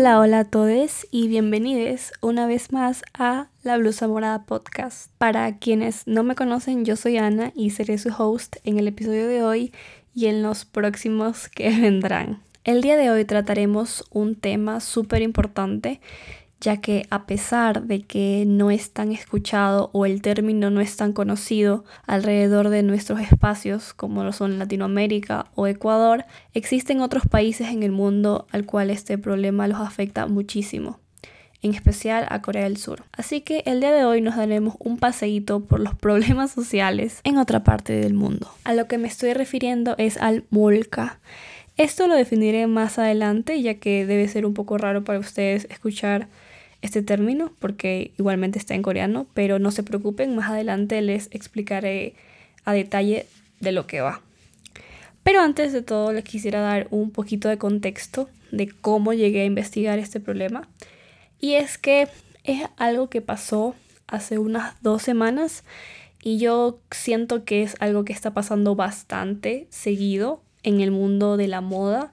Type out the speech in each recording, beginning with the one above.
Hola, hola a todos y bienvenidos una vez más a La Blusa Morada Podcast. Para quienes no me conocen, yo soy Ana y seré su host en el episodio de hoy y en los próximos que vendrán. El día de hoy trataremos un tema súper importante ya que a pesar de que no es tan escuchado o el término no es tan conocido alrededor de nuestros espacios como lo son Latinoamérica o Ecuador, existen otros países en el mundo al cual este problema los afecta muchísimo en especial a Corea del Sur. Así que el día de hoy nos daremos un paseíto por los problemas sociales en otra parte del mundo. A lo que me estoy refiriendo es al molca. Esto lo definiré más adelante ya que debe ser un poco raro para ustedes escuchar este término porque igualmente está en coreano, pero no se preocupen, más adelante les explicaré a detalle de lo que va. Pero antes de todo les quisiera dar un poquito de contexto de cómo llegué a investigar este problema. Y es que es algo que pasó hace unas dos semanas y yo siento que es algo que está pasando bastante seguido en el mundo de la moda.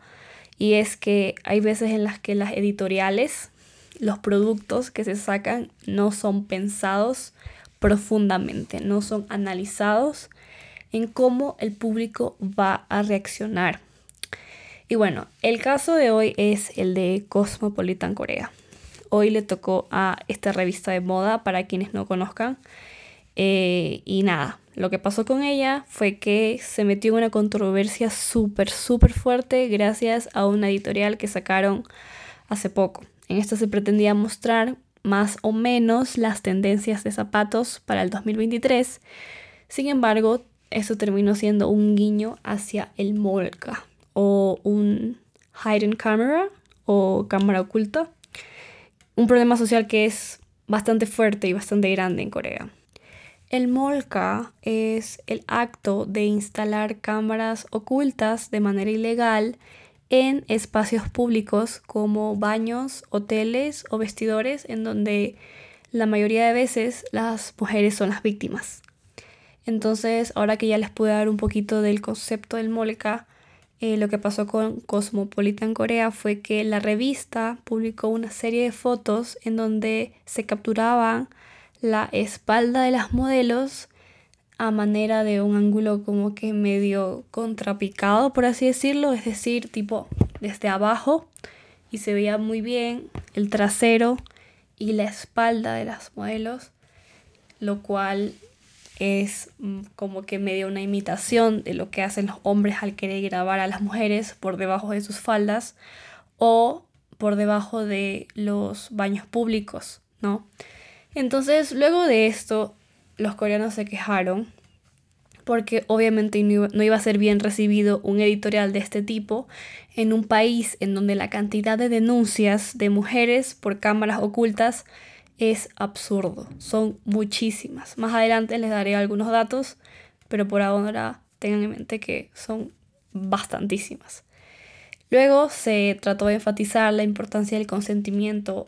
Y es que hay veces en las que las editoriales los productos que se sacan no son pensados profundamente, no son analizados en cómo el público va a reaccionar. Y bueno, el caso de hoy es el de Cosmopolitan Corea. Hoy le tocó a esta revista de moda para quienes no conozcan. Eh, y nada, lo que pasó con ella fue que se metió en una controversia súper, súper fuerte gracias a una editorial que sacaron hace poco. En esta se pretendía mostrar más o menos las tendencias de zapatos para el 2023. Sin embargo, eso terminó siendo un guiño hacia el molca o un hidden camera o cámara oculta. Un problema social que es bastante fuerte y bastante grande en Corea. El molca es el acto de instalar cámaras ocultas de manera ilegal en espacios públicos como baños, hoteles o vestidores en donde la mayoría de veces las mujeres son las víctimas. Entonces, ahora que ya les pude dar un poquito del concepto del molca, eh, lo que pasó con Cosmopolitan Corea fue que la revista publicó una serie de fotos en donde se capturaban la espalda de las modelos a manera de un ángulo como que medio contrapicado, por así decirlo, es decir, tipo desde abajo y se veía muy bien el trasero y la espalda de las modelos, lo cual es mm, como que medio una imitación de lo que hacen los hombres al querer grabar a las mujeres por debajo de sus faldas o por debajo de los baños públicos, ¿no? Entonces, luego de esto, los coreanos se quejaron porque obviamente no iba a ser bien recibido un editorial de este tipo en un país en donde la cantidad de denuncias de mujeres por cámaras ocultas es absurdo. Son muchísimas. Más adelante les daré algunos datos, pero por ahora tengan en mente que son bastantísimas. Luego se trató de enfatizar la importancia del consentimiento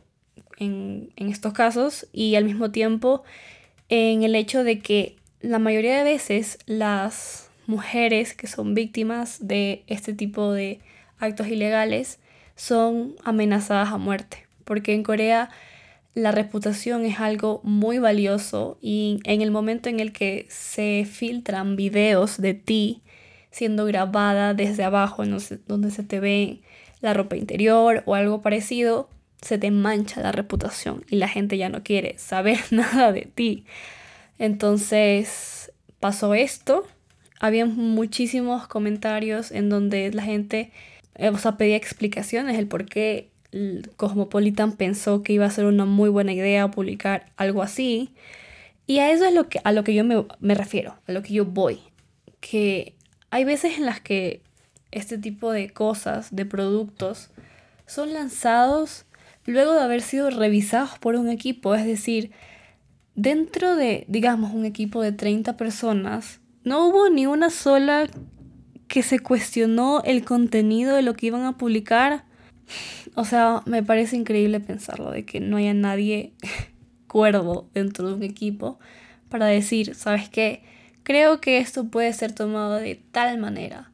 en, en estos casos y al mismo tiempo en el hecho de que la mayoría de veces las mujeres que son víctimas de este tipo de actos ilegales son amenazadas a muerte, porque en Corea la reputación es algo muy valioso y en el momento en el que se filtran videos de ti siendo grabada desde abajo, donde se te ve la ropa interior o algo parecido, se te mancha la reputación y la gente ya no quiere saber nada de ti. Entonces pasó esto. Había muchísimos comentarios en donde la gente eh, o sea, pedía explicaciones, el por qué Cosmopolitan pensó que iba a ser una muy buena idea publicar algo así. Y a eso es lo que, a lo que yo me, me refiero, a lo que yo voy. Que hay veces en las que este tipo de cosas, de productos, son lanzados luego de haber sido revisados por un equipo. Es decir, dentro de, digamos, un equipo de 30 personas, no hubo ni una sola que se cuestionó el contenido de lo que iban a publicar. O sea, me parece increíble pensarlo, de que no haya nadie cuerdo dentro de un equipo para decir, ¿sabes qué? Creo que esto puede ser tomado de tal manera.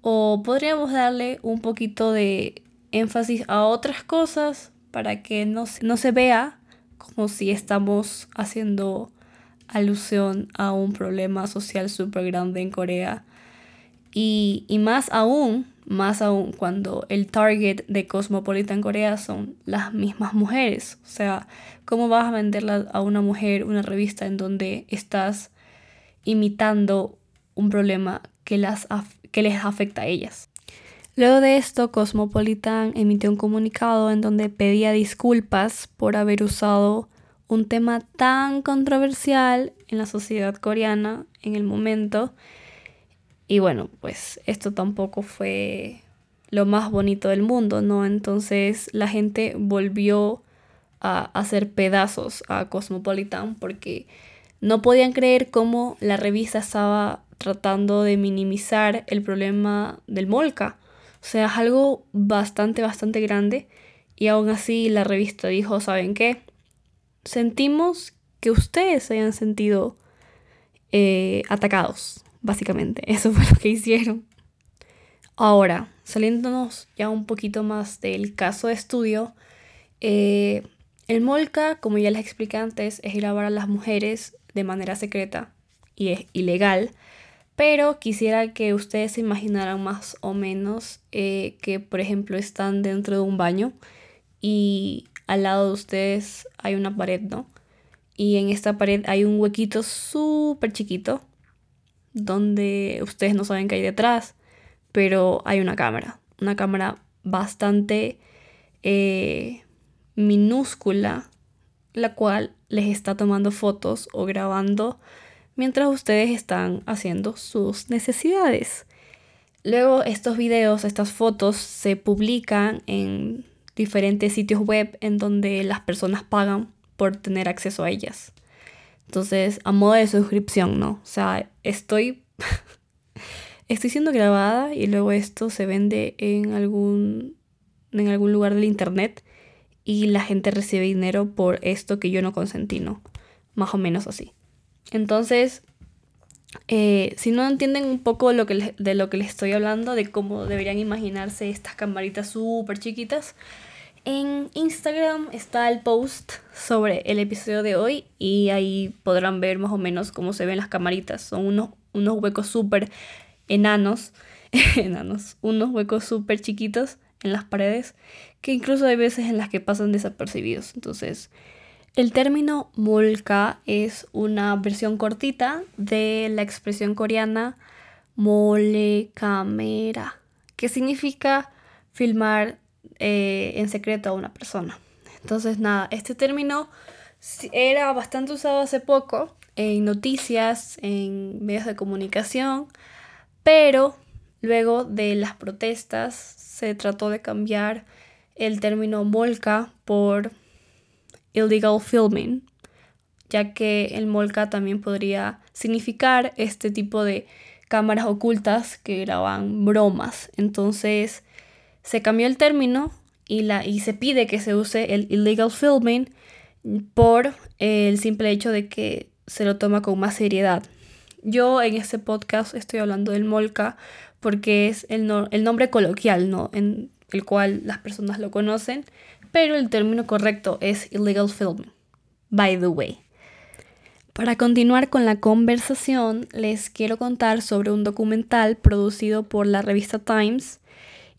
O podríamos darle un poquito de énfasis a otras cosas para que no, no se vea como si estamos haciendo alusión a un problema social súper grande en Corea. Y, y, más aún, más aún cuando el target de Cosmopolitan Corea son las mismas mujeres. O sea, ¿cómo vas a venderla a una mujer una revista en donde estás imitando un problema que, las que les afecta a ellas? Luego de esto, Cosmopolitan emitió un comunicado en donde pedía disculpas por haber usado un tema tan controversial en la sociedad coreana en el momento. Y bueno, pues esto tampoco fue lo más bonito del mundo, ¿no? Entonces la gente volvió a hacer pedazos a Cosmopolitan porque no podían creer cómo la revista estaba tratando de minimizar el problema del Molca. O sea, es algo bastante, bastante grande. Y aún así la revista dijo, ¿saben qué? sentimos que ustedes se hayan sentido eh, atacados, básicamente. Eso fue lo que hicieron. Ahora, saliéndonos ya un poquito más del caso de estudio, eh, el Molca, como ya les expliqué antes, es grabar a las mujeres de manera secreta y es ilegal, pero quisiera que ustedes se imaginaran más o menos eh, que, por ejemplo, están dentro de un baño y al lado de ustedes hay una pared, ¿no? Y en esta pared hay un huequito súper chiquito donde ustedes no saben qué hay detrás, pero hay una cámara, una cámara bastante eh, minúscula, la cual les está tomando fotos o grabando mientras ustedes están haciendo sus necesidades. Luego estos videos, estas fotos se publican en diferentes sitios web en donde las personas pagan por tener acceso a ellas. Entonces, a modo de suscripción, ¿no? O sea, estoy estoy siendo grabada y luego esto se vende en algún en algún lugar del internet y la gente recibe dinero por esto que yo no consentí, ¿no? Más o menos así. Entonces, eh, si no entienden un poco lo que de lo que les estoy hablando, de cómo deberían imaginarse estas camaritas súper chiquitas, en Instagram está el post sobre el episodio de hoy y ahí podrán ver más o menos cómo se ven las camaritas. Son unos, unos huecos súper enanos, enanos, unos huecos súper chiquitos en las paredes que incluso hay veces en las que pasan desapercibidos. Entonces, el término molka es una versión cortita de la expresión coreana mole camera, que significa filmar eh, en secreto a una persona. Entonces, nada, este término era bastante usado hace poco en noticias, en medios de comunicación, pero luego de las protestas se trató de cambiar el término molka por illegal filming, ya que el molca también podría significar este tipo de cámaras ocultas que graban bromas. Entonces se cambió el término y, se pide que se use el illegal filming por el simple hecho de que se lo toma con más seriedad. Yo en este podcast estoy hablando del molca porque es el, nombre coloquial. En el cual las personas lo conocen, pero el término correcto es illegal filming. By the way. Para continuar con la conversación, les quiero contar sobre un documental producido por la revista Times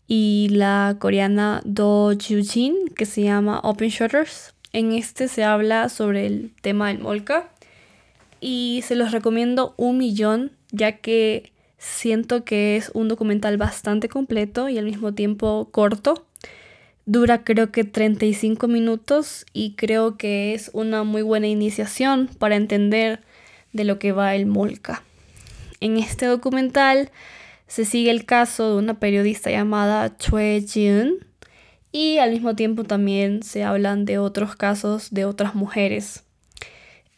y la coreana Do Joo-jin que se llama Open Shutters. En este se habla sobre el tema del molca y se los recomiendo un millón ya que siento que es un documental bastante completo y al mismo tiempo corto Dura creo que 35 minutos y creo que es una muy buena iniciación para entender de lo que va el Molca. En este documental se sigue el caso de una periodista llamada Chue Jin y al mismo tiempo también se hablan de otros casos de otras mujeres.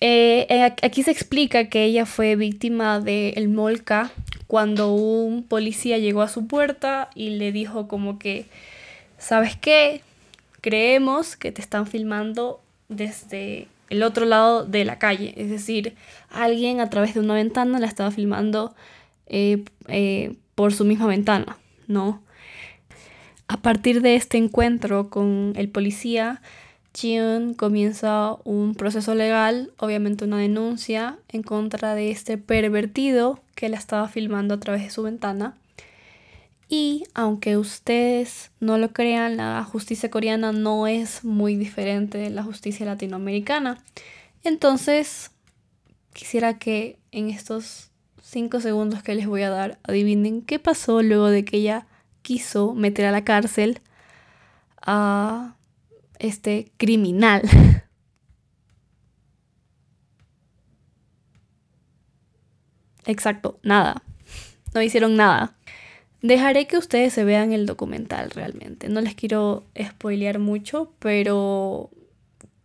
Eh, eh, aquí se explica que ella fue víctima del Molca cuando un policía llegó a su puerta y le dijo como que ¿sabes qué? Creemos que te están filmando desde el otro lado de la calle. Es decir, alguien a través de una ventana la estaba filmando eh, eh, por su misma ventana, ¿no? A partir de este encuentro con el policía, Jiun comienza un proceso legal, obviamente una denuncia en contra de este pervertido que la estaba filmando a través de su ventana. Y aunque ustedes no lo crean, la justicia coreana no es muy diferente de la justicia latinoamericana. Entonces, quisiera que en estos cinco segundos que les voy a dar adivinen qué pasó luego de que ella quiso meter a la cárcel a este criminal. Exacto, nada. No hicieron nada. Dejaré que ustedes se vean el documental realmente. No les quiero spoilear mucho, pero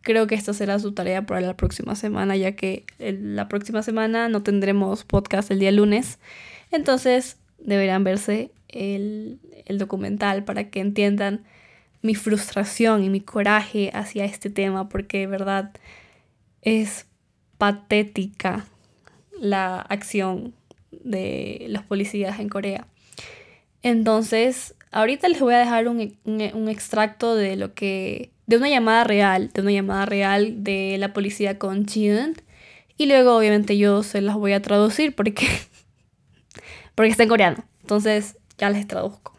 creo que esta será su tarea para la próxima semana, ya que la próxima semana no tendremos podcast el día lunes. Entonces deberán verse el, el documental para que entiendan mi frustración y mi coraje hacia este tema, porque de verdad es patética la acción de los policías en Corea. Entonces, ahorita les voy a dejar un, un, extracto de lo que. de una llamada real, de una llamada real de la policía con Jiun. Y luego, obviamente, yo se las voy a traducir porque. porque está en coreano. Entonces, ya les traduzco.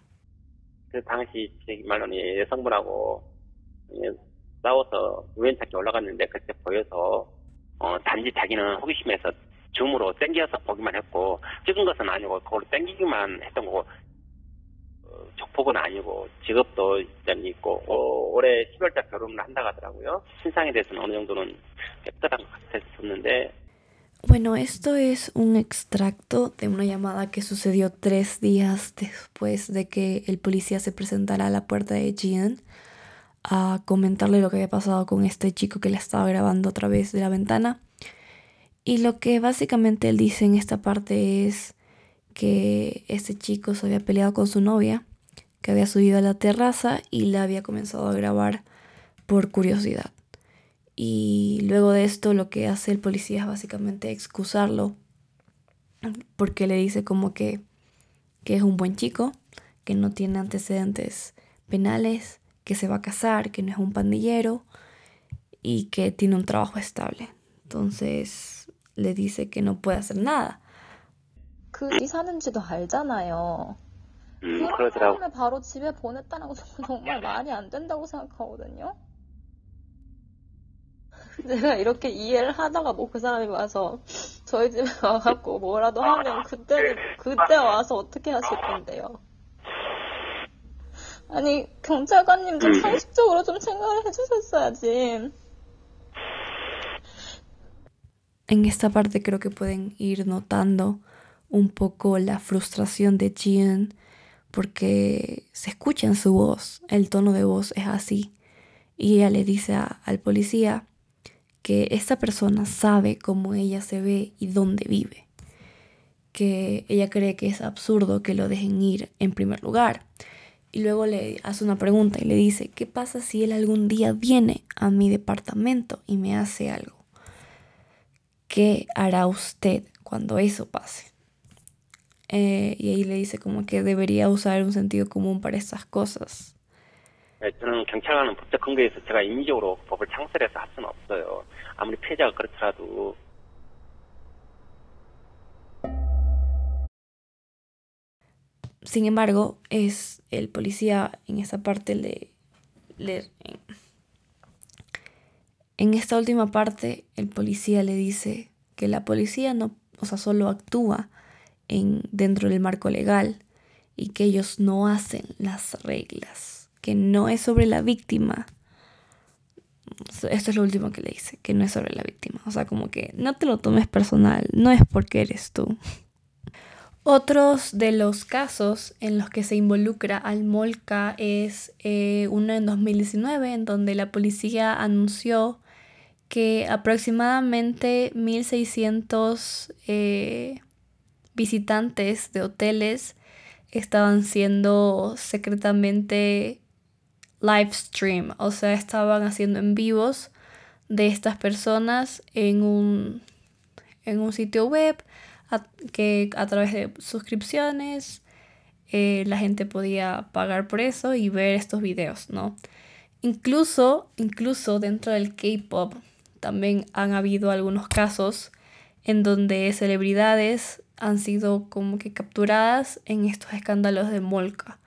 그 당시 말로는 여성분하고 싸워서 우연찮게 올라갔는데 그때 보여서 어, 단지 자기는 호기심에서 줌으로 땡겨서 보기만 했고 찍은 것은 아니고 그걸 땡기기만 했던 거고 어, 족폭은 아니고 직업도 일단 있고 어, 올해 10월달 결혼을 한다고 하더라고요. 신상에 대해서는 어느 정도는 깨끗한 것 같았었는데 Bueno, esto es un extracto de una llamada que sucedió tres días después de que el policía se presentara a la puerta de Jian a comentarle lo que había pasado con este chico que le estaba grabando a través de la ventana. Y lo que básicamente él dice en esta parte es que este chico se había peleado con su novia, que había subido a la terraza y le había comenzado a grabar por curiosidad. Y luego de esto lo que hace el policía es básicamente excusarlo porque le dice como que, que es un buen chico, que no tiene antecedentes penales, que se va a casar, que no es un pandillero y que tiene un trabajo estable. Entonces le dice que no puede hacer nada. 내가 이렇게 이해를 하다가 뭐 그 사람이 와서 저희 집에 와갖고 뭐라도 하면 그때는 그때 와서 어떻게 하실 건데요? 아니 경찰관님 좀 상식적으로 좀 생각을 해주셨어야지. En esta parte creo que pueden ir notando un poco la frustración de Jian porque se escucha en su voz, el tono de voz es así. Y ella le dice al policía, que esta persona sabe cómo ella se ve y dónde vive, que ella cree que es absurdo que lo dejen ir en primer lugar. Y luego le hace una pregunta y le dice, ¿qué pasa si él algún día viene a mi departamento y me hace algo? ¿Qué hará usted cuando eso pase? Eh, y ahí le dice como que debería usar un sentido común para estas cosas. 저는 경찰관은 법적 근거에 서 제가 임의적으로 법을 창설해서 할 수는 없어요. 아무리 피해자가 그렇더라도. Sin embargo, es el policía en esa parte le, le en esta última parte el policía le dice que la policía no, o sea, solo actúa en dentro del marco legal y que ellos no hacen las reglas que no es sobre la víctima. Esto es lo último que le dice, que no es sobre la víctima. O sea, como que no te lo tomes personal, no es porque eres tú. Otros de los casos en los que se involucra al Molca es eh, uno en 2019, en donde la policía anunció que aproximadamente 1.600 eh, visitantes de hoteles estaban siendo secretamente live stream, o sea, estaban haciendo en vivos de estas personas en un, en un sitio web que a través de suscripciones eh, la gente podía pagar por eso y ver estos videos, ¿no? Incluso, incluso dentro del K-pop también han habido algunos casos en donde celebridades han sido como que capturadas en estos escándalos de Molka.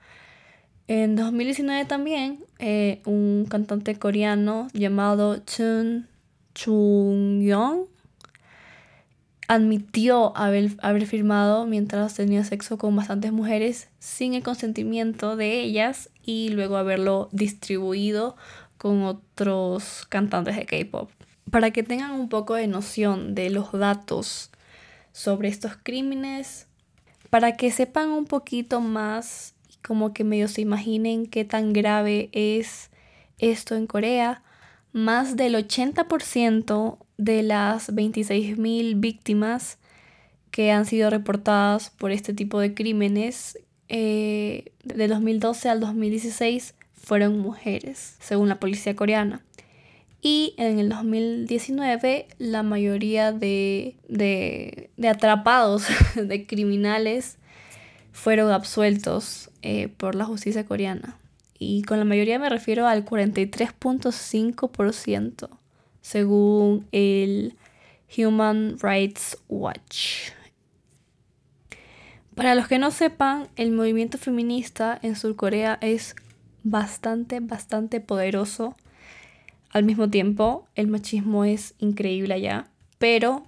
En 2019 también eh, un cantante coreano llamado Chun Chung-young admitió haber, haber firmado mientras tenía sexo con bastantes mujeres sin el consentimiento de ellas y luego haberlo distribuido con otros cantantes de K-pop. Para que tengan un poco de noción de los datos sobre estos crímenes, para que sepan un poquito más, como que medio se imaginen qué tan grave es esto en Corea, más del 80% de las 26.000 víctimas que han sido reportadas por este tipo de crímenes eh, de 2012 al 2016 fueron mujeres, según la policía coreana. Y en el 2019 la mayoría de, de, atrapados, de criminales, fueron absueltos eh, por la justicia coreana. Y con la mayoría me refiero al 43.5%, según el Human Rights Watch. Para los que no sepan, el movimiento feminista en Surcorea es bastante, bastante poderoso. Al mismo tiempo, el machismo es increíble allá, pero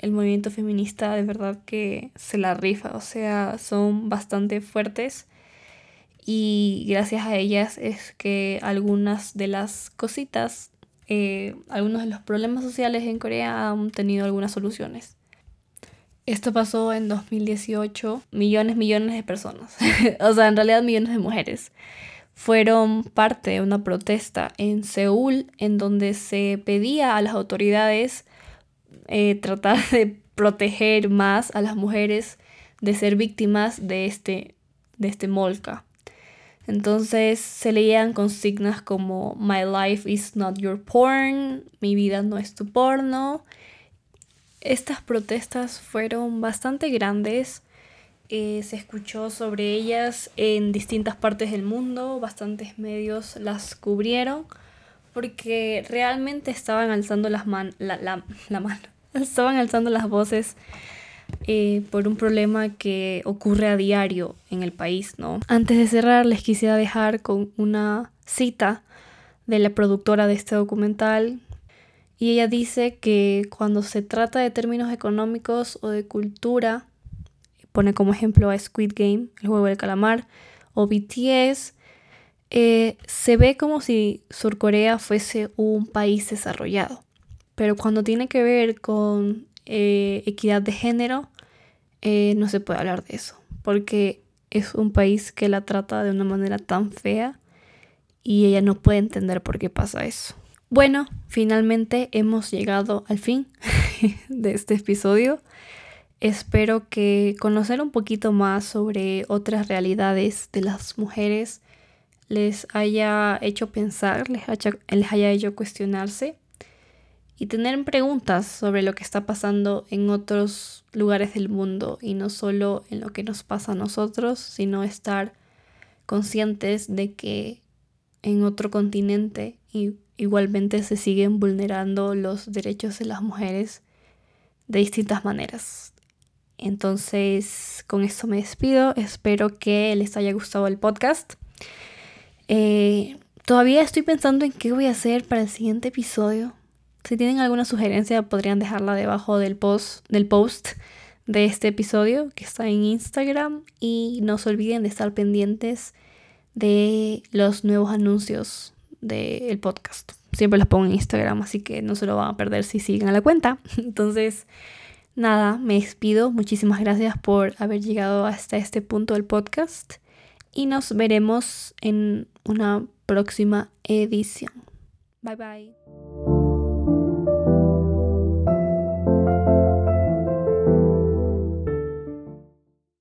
el movimiento feminista de verdad que se la rifa, o sea, son bastante fuertes y gracias a ellas es que algunas de las cositas, eh, algunos de los problemas sociales en Corea han tenido algunas soluciones. Esto pasó en 2018, millones, millones de personas, o sea, en realidad millones de mujeres, fueron parte de una protesta en Seúl en donde se pedía a las autoridades eh, tratar de proteger más a las mujeres de ser víctimas de este, de este molca. Entonces se leían consignas como My life is not your porn, mi vida no es tu porno. Estas protestas fueron bastante grandes. Eh, se escuchó sobre ellas en distintas partes del mundo, bastantes medios las cubrieron porque realmente estaban alzando las man la, la, la mano, estaban alzando las voces eh, por un problema que ocurre a diario en el país, ¿no? Antes de cerrar, les quisiera dejar con una cita de la productora de este documental. Y ella dice que cuando se trata de términos económicos o de cultura, pone como ejemplo a Squid Game, el juego del calamar, o BTS, eh, se ve como si Surcorea fuese un país desarrollado. Pero cuando tiene que ver con eh, equidad de género, eh, no se puede hablar de eso, porque es un país que la trata de una manera tan fea y ella no puede entender por qué pasa eso. Bueno, finalmente hemos llegado al fin de este episodio. Espero que conocer un poquito más sobre otras realidades de las mujeres les haya hecho pensar, les haya hecho cuestionarse y tener preguntas sobre lo que está pasando en otros lugares del mundo y no solo en lo que nos pasa a nosotros, sino estar conscientes de que en otro continente igualmente se siguen vulnerando los derechos de las mujeres de distintas maneras. Entonces, con esto me despido. Espero que les haya gustado el podcast. Eh, todavía estoy pensando en qué voy a hacer para el siguiente episodio. Si tienen alguna sugerencia, podrían dejarla debajo del post, del post de este episodio que está en Instagram. Y no se olviden de estar pendientes de los nuevos anuncios del podcast. Siempre los pongo en Instagram, así que no se lo van a perder si siguen a la cuenta. Entonces, nada, me despido. Muchísimas gracias por haber llegado hasta este punto del podcast. Y nos veremos en una próxima edición. Bye bye.